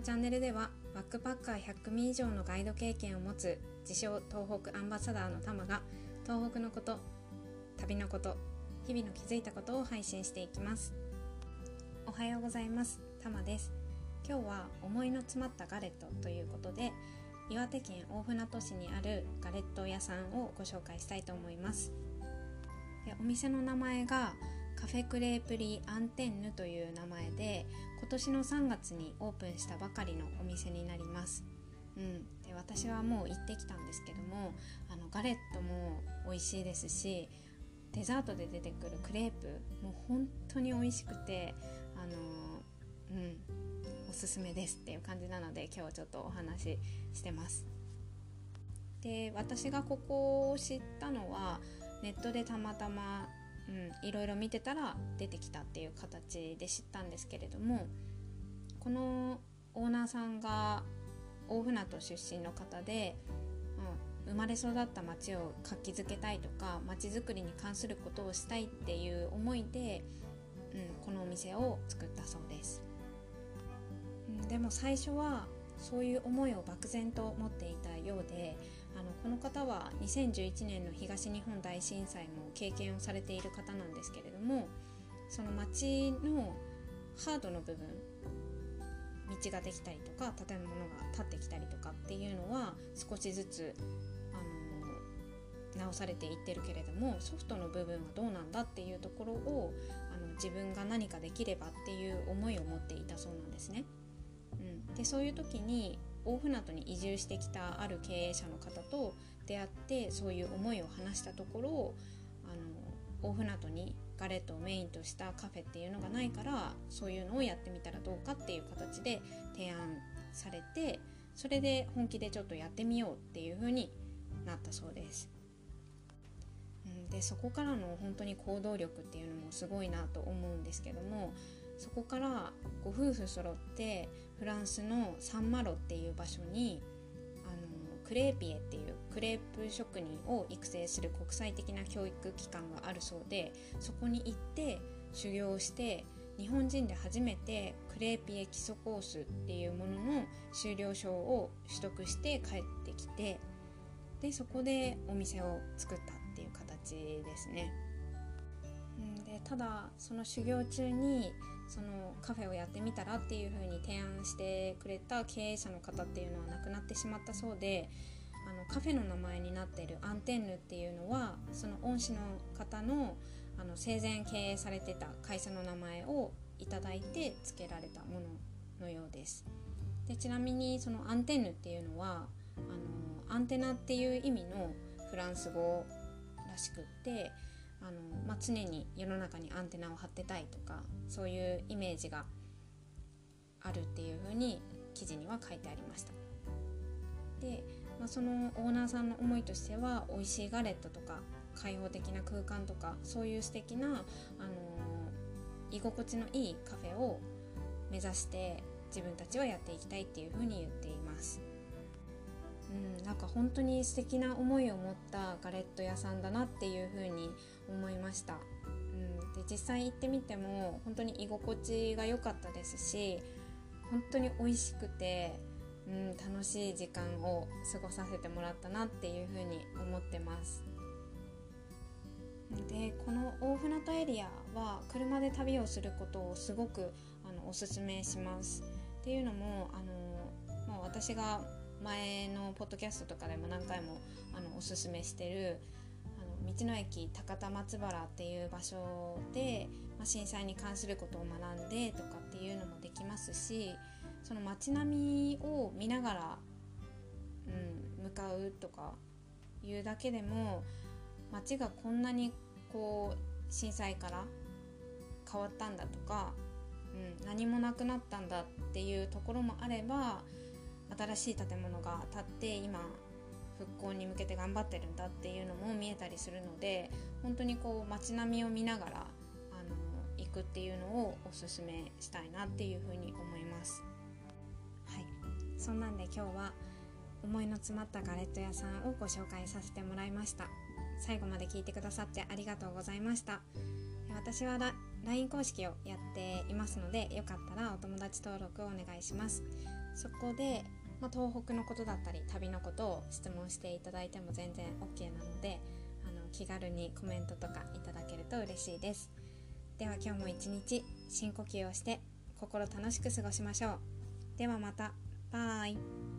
のチャンネルではバックパッカー100組以上のガイド経験を持つ自称東北アンバサダーのタマが東北のこと旅のこと日々の気づいたことを配信していきます。おはようございます。タマです。今日は思いの詰まったガレットということで岩手県大船渡市にあるガレット屋さんをご紹介したいと思います。でお店の名前がカフェクレープリーアンテンヌという名前で今年の3月にオープンしたばかりのお店になります、うん、で私はもう行ってきたんですけどもあのガレットも美味しいですしデザートで出てくるクレープもう本当に美味しくてあのうんおすすめですっていう感じなので今日はちょっとお話ししてます。で私がここを知ったのはネットでたまたまうん、いろいろ見てたら出てきたっていう形で知ったんですけれどもこのオーナーさんが大船渡出身の方で、うん、生まれ育った町を活気づけたいとか町づくりに関することをしたいっていう思いで、うん、このお店を作ったそうです、うん、でも最初はそういう思いを漠然と持っていたようであのこの方は2011年の東日本大震災も経験をされている方なんですけれどもその町のハードの部分道ができたりとか建物が建ってきたりとかっていうのは少しずつあの直されていってるけれどもソフトの部分はどうなんだっていうところをあの自分が何かできればっていう思いを持っていたそうなんですね。でそういう時に大船渡に移住してきたある経営者の方と出会ってそういう思いを話したところあの大船渡にガレットをメインとしたカフェっていうのがないからそういうのをやってみたらどうかっていう形で提案されてそれで本気でちょっとやってみようっていう風になったそうです。でそこからの本当に行動力っていうのもすごいなと思うんですけどもそこからご夫婦揃ってフランスのサンマロっていう場所にあのクレーピエっていうクレープ職人を育成する国際的な教育機関があるそうでそこに行って修行して日本人で初めてクレーピエ基礎コースっていうものの修了証を取得して帰ってきてでそこでお店を作ったっていう形ですね。でただその修行中にそのカフェをやってみたらっていう風に提案してくれた経営者の方っていうのは亡くなってしまったそうであのカフェの名前になっているアンテンヌっていうのはその恩師の方のあの生前経営されてた会社の名前をいただいて付けられたもののようです。でちなみにそのアンテンヌっていうのはあのアンテナっていう意味のフランス語らしくってあの、まあ、常に世の中にアンテナを張ってたいとかそういうイメージがあるっていうふうに記事には書いてありました。で、まあ、そのオーナーさんの思いとしては美味しいガレットとか開放的な空間とかそういう素敵な、あの、居心地のいいカフェを目指して自分たちはやっていきたいっていうふうに言っています。うん、なんか本当に素敵な思いを持ったガレット屋さんだなっていう風に思いました、うん、で実際行ってみても本当に居心地が良かったですし本当に美味しくて、うん、楽しい時間を過ごさせてもらったなっていう風に思ってます。でこの大船渡エリアは車で旅をすることをすごくあのおすすめします。っていうのもあの、まあ、私が前のポッドキャストとかでも何回もあのおすすめしてる道の駅高田松原っていう場所で、まあ、震災に関することを学んでとかっていうのもできますしその街並みを見ながら、うん、向かうとかいうだけでも街がこんなにこう震災から変わったんだとか、うん、何もなくなったんだっていうところもあれば新しい建物が建って今復興に向けて頑張ってるんだっていうのも見えたりするので本当にこう街並みを見ながらあの行くっていうのをおすすめしたいなっていうふうに思います。はい。そんなんで今日は思いの詰まったガレット屋さんをご紹介させてもらいました。最後まで聞いてくださってありがとうございました。私は LINE 公式をやっていますのでよかったらお友達登録をお願いします。そこで、まあ、東北のことだったり旅のことを質問していただいても全然 OK なのであの気軽にコメントとかいただけると嬉しいです。では今日も一日深呼吸をして心楽しく過ごしましょう。ではまた。バイ。